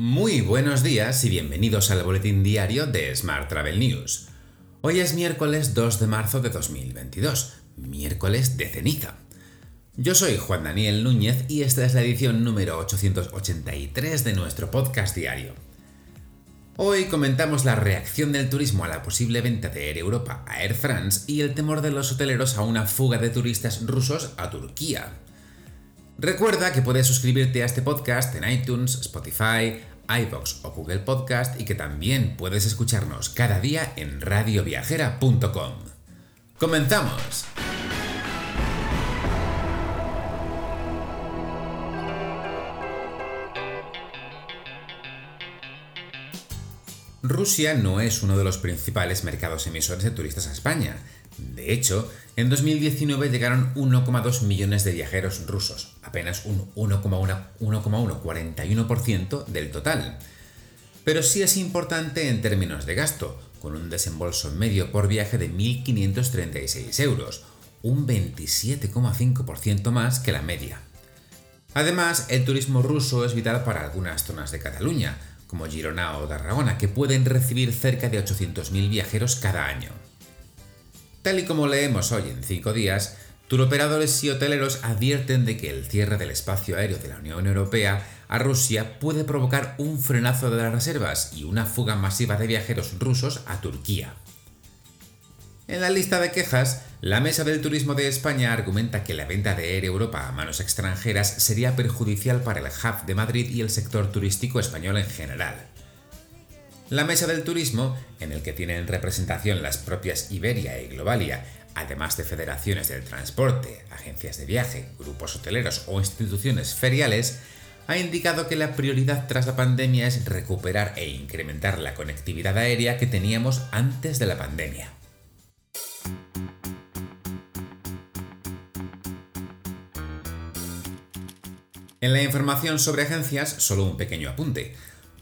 Muy buenos días y bienvenidos al boletín diario de Smart Travel News. Hoy es miércoles 2 de marzo de 2022, miércoles de ceniza. Yo soy Juan Daniel Núñez y esta es la edición número 883 de nuestro podcast diario. Hoy comentamos la reacción del turismo a la posible venta de Air Europa a Air France y el temor de los hoteleros a una fuga de turistas rusos a Turquía. Recuerda que puedes suscribirte a este podcast en iTunes, Spotify, iBox o Google Podcast y que también puedes escucharnos cada día en radioviajera.com. ¡Comenzamos! Rusia no es uno de los principales mercados emisores de turistas a España. De hecho, en 2019 llegaron 1,2 millones de viajeros rusos, apenas un 1,141% del total. Pero sí es importante en términos de gasto, con un desembolso medio por viaje de 1.536 euros, un 27,5% más que la media. Además, el turismo ruso es vital para algunas zonas de Cataluña, como Girona o Tarragona, que pueden recibir cerca de 800.000 viajeros cada año. Tal y como leemos hoy en 5 días, turoperadores y hoteleros advierten de que el cierre del espacio aéreo de la Unión Europea a Rusia puede provocar un frenazo de las reservas y una fuga masiva de viajeros rusos a Turquía. En la lista de quejas, la Mesa del Turismo de España argumenta que la venta de Air Europa a manos extranjeras sería perjudicial para el hub de Madrid y el sector turístico español en general. La Mesa del Turismo, en el que tienen representación las propias Iberia y Globalia, además de federaciones del transporte, agencias de viaje, grupos hoteleros o instituciones feriales, ha indicado que la prioridad tras la pandemia es recuperar e incrementar la conectividad aérea que teníamos antes de la pandemia. En la información sobre agencias, solo un pequeño apunte.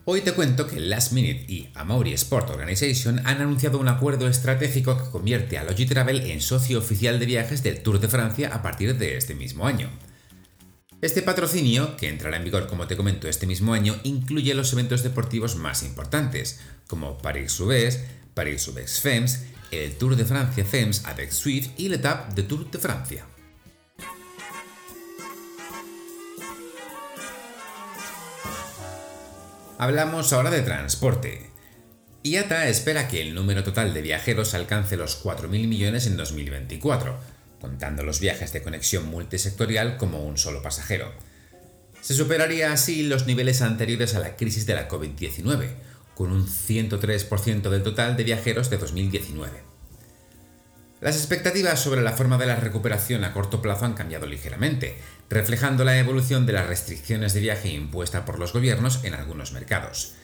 Hoy te cuento que Last Minute y Amaury Sport Organization han anunciado un acuerdo estratégico que convierte a Logitravel en socio oficial de viajes del Tour de Francia a partir de este mismo año. Este patrocinio, que entrará en vigor como te comento este mismo año, incluye los eventos deportivos más importantes, como Paris-Roubaix, Paris-Roubaix Femmes, el Tour de Francia Femmes avec Swift y la Etape de Tour de Francia. Hablamos ahora de transporte. IATA espera que el número total de viajeros alcance los 4.000 millones en 2024, contando los viajes de conexión multisectorial como un solo pasajero. Se superaría así los niveles anteriores a la crisis de la COVID-19, con un 103% del total de viajeros de 2019. Las expectativas sobre la forma de la recuperación a corto plazo han cambiado ligeramente, reflejando la evolución de las restricciones de viaje impuestas por los gobiernos en algunos mercados.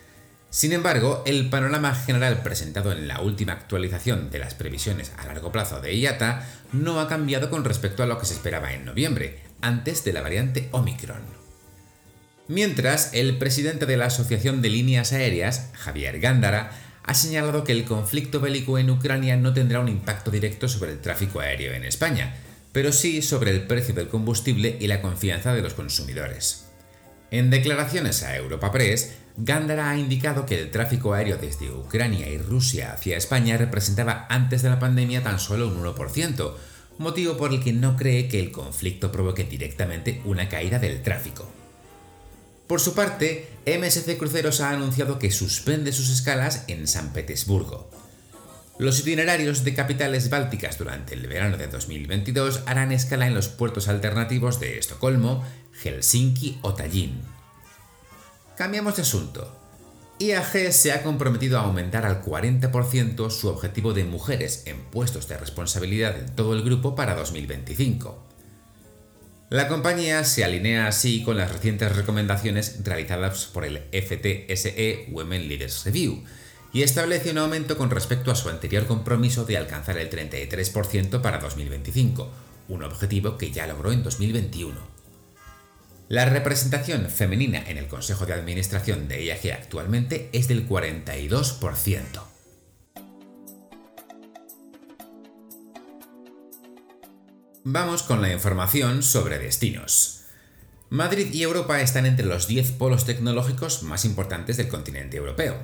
Sin embargo, el panorama general presentado en la última actualización de las previsiones a largo plazo de IATA no ha cambiado con respecto a lo que se esperaba en noviembre, antes de la variante Omicron. Mientras, el presidente de la Asociación de Líneas Aéreas, Javier Gándara, ha señalado que el conflicto bélico en Ucrania no tendrá un impacto directo sobre el tráfico aéreo en España, pero sí sobre el precio del combustible y la confianza de los consumidores. En declaraciones a Europa Press, Gándara ha indicado que el tráfico aéreo desde Ucrania y Rusia hacia España representaba antes de la pandemia tan solo un 1%, motivo por el que no cree que el conflicto provoque directamente una caída del tráfico. Por su parte, MSC Cruceros ha anunciado que suspende sus escalas en San Petersburgo. Los itinerarios de capitales bálticas durante el verano de 2022 harán escala en los puertos alternativos de Estocolmo, Helsinki o Tallinn. Cambiamos de asunto. IAG se ha comprometido a aumentar al 40% su objetivo de mujeres en puestos de responsabilidad en todo el grupo para 2025. La compañía se alinea así con las recientes recomendaciones realizadas por el FTSE Women Leaders Review, y establece un aumento con respecto a su anterior compromiso de alcanzar el 33% para 2025, un objetivo que ya logró en 2021. La representación femenina en el Consejo de Administración de IAG actualmente es del 42%. Vamos con la información sobre destinos. Madrid y Europa están entre los 10 polos tecnológicos más importantes del continente europeo.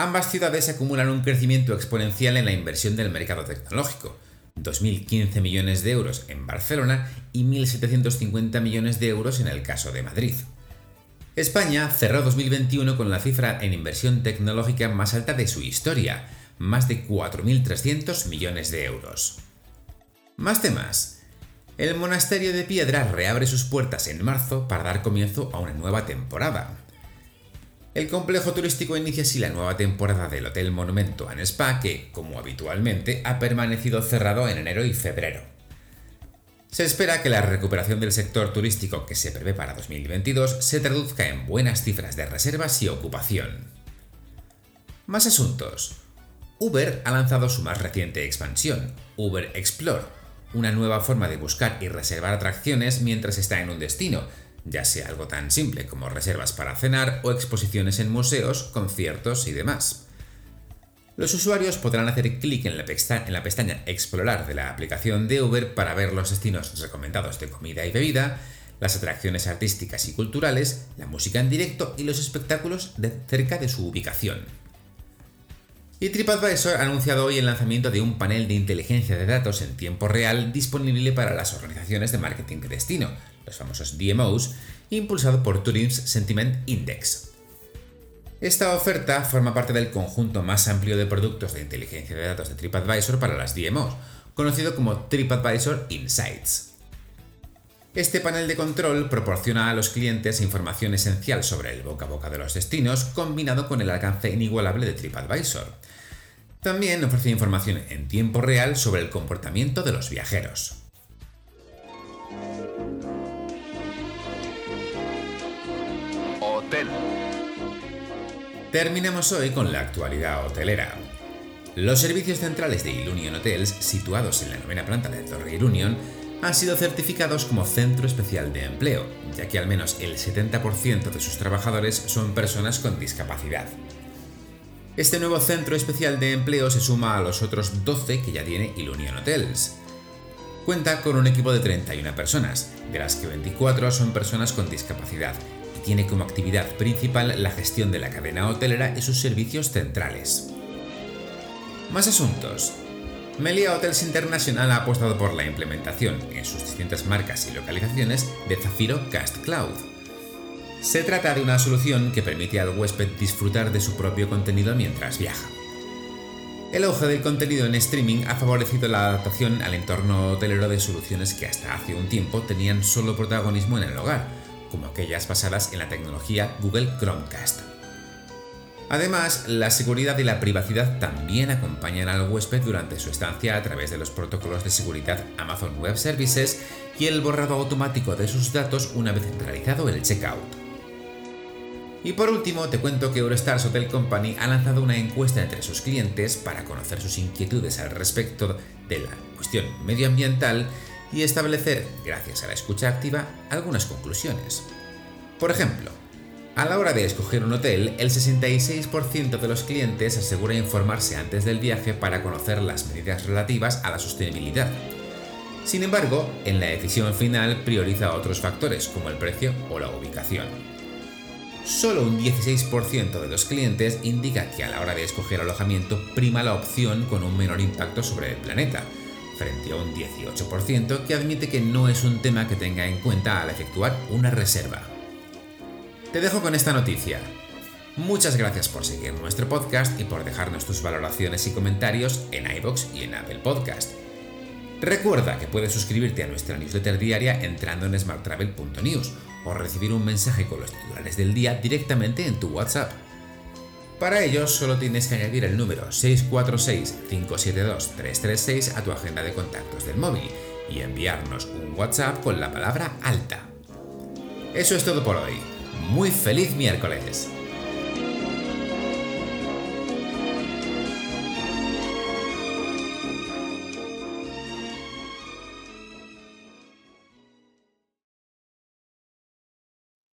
Ambas ciudades acumulan un crecimiento exponencial en la inversión del mercado tecnológico, 2.015 millones de euros en Barcelona y 1.750 millones de euros en el caso de Madrid. España cerró 2021 con la cifra en inversión tecnológica más alta de su historia, más de 4.300 millones de euros. Más temas. El Monasterio de Piedra reabre sus puertas en marzo para dar comienzo a una nueva temporada. El complejo turístico inicia así la nueva temporada del Hotel Monumento and Spa que, como habitualmente, ha permanecido cerrado en enero y febrero. Se espera que la recuperación del sector turístico que se prevé para 2022 se traduzca en buenas cifras de reservas y ocupación. Más asuntos. Uber ha lanzado su más reciente expansión, Uber Explore, una nueva forma de buscar y reservar atracciones mientras está en un destino, ya sea algo tan simple como reservas para cenar o exposiciones en museos, conciertos y demás. Los usuarios podrán hacer clic en, la pestaña Explorar de la aplicación de Uber para ver los destinos recomendados de comida y bebida, las atracciones artísticas y culturales, la música en directo y los espectáculos cerca de su ubicación. Y TripAdvisor ha anunciado hoy el lanzamiento de un panel de inteligencia de datos en tiempo real disponible para las organizaciones de marketing de destino, los famosos DMOs, impulsado por Turing's Sentiment Index. Esta oferta forma parte del conjunto más amplio de productos de inteligencia de datos de TripAdvisor para las DMOs, conocido como TripAdvisor Insights. Este panel de control proporciona a los clientes información esencial sobre el boca a boca de los destinos, combinado con el alcance inigualable de TripAdvisor. También ofrece información en tiempo real sobre el comportamiento de los viajeros. Terminamos hoy con la actualidad hotelera. Los servicios centrales de Ilunion Hotels, situados en la novena planta de Torre Ilunion, han sido certificados como Centro Especial de Empleo, ya que al menos el 70% de sus trabajadores son personas con discapacidad. Este nuevo Centro Especial de Empleo se suma a los otros 12 que ya tiene Ilunion Hotels. Cuenta con un equipo de 31 personas, de las que 24 son personas con discapacidad tiene como actividad principal la gestión de la cadena hotelera y sus servicios centrales. Más asuntos. Melia Hotels International ha apostado por la implementación en sus distintas marcas y localizaciones de Zafiro Cast Cloud. Se trata de una solución que permite al huésped disfrutar de su propio contenido mientras viaja. El auge del contenido en streaming ha favorecido la adaptación al entorno hotelero de soluciones que hasta hace un tiempo tenían solo protagonismo en el hogar, como aquellas basadas en la tecnología Google Chromecast. Además, la seguridad y la privacidad también acompañan al huésped durante su estancia a través de los protocolos de seguridad Amazon Web Services y el borrado automático de sus datos una vez realizado el checkout. Y por último, te cuento que Eurostars Hotel Company ha lanzado una encuesta entre sus clientes para conocer sus inquietudes al respecto de la cuestión medioambiental y establecer, gracias a la escucha activa, algunas conclusiones. Por ejemplo, a la hora de escoger un hotel, el 66% de los clientes asegura informarse antes del viaje para conocer las medidas relativas a la sostenibilidad. Sin embargo, en la decisión final prioriza otros factores como el precio o la ubicación. Solo un 16% de los clientes indica que a la hora de escoger alojamiento prima la opción con un menor impacto sobre el planeta, frente a un 18% que admite que no es un tema que tenga en cuenta al efectuar una reserva. Te dejo con esta noticia. Muchas gracias por seguir nuestro podcast y por dejarnos tus valoraciones y comentarios en iBox y en Apple Podcast. Recuerda que puedes suscribirte a nuestra newsletter diaria entrando en smarttravel.news o recibir un mensaje con los titulares del día directamente en tu WhatsApp. Para ello solo tienes que añadir el número 646-572-336 a tu agenda de contactos del móvil y enviarnos un WhatsApp con la palabra alta. Eso es todo por hoy. Muy feliz miércoles.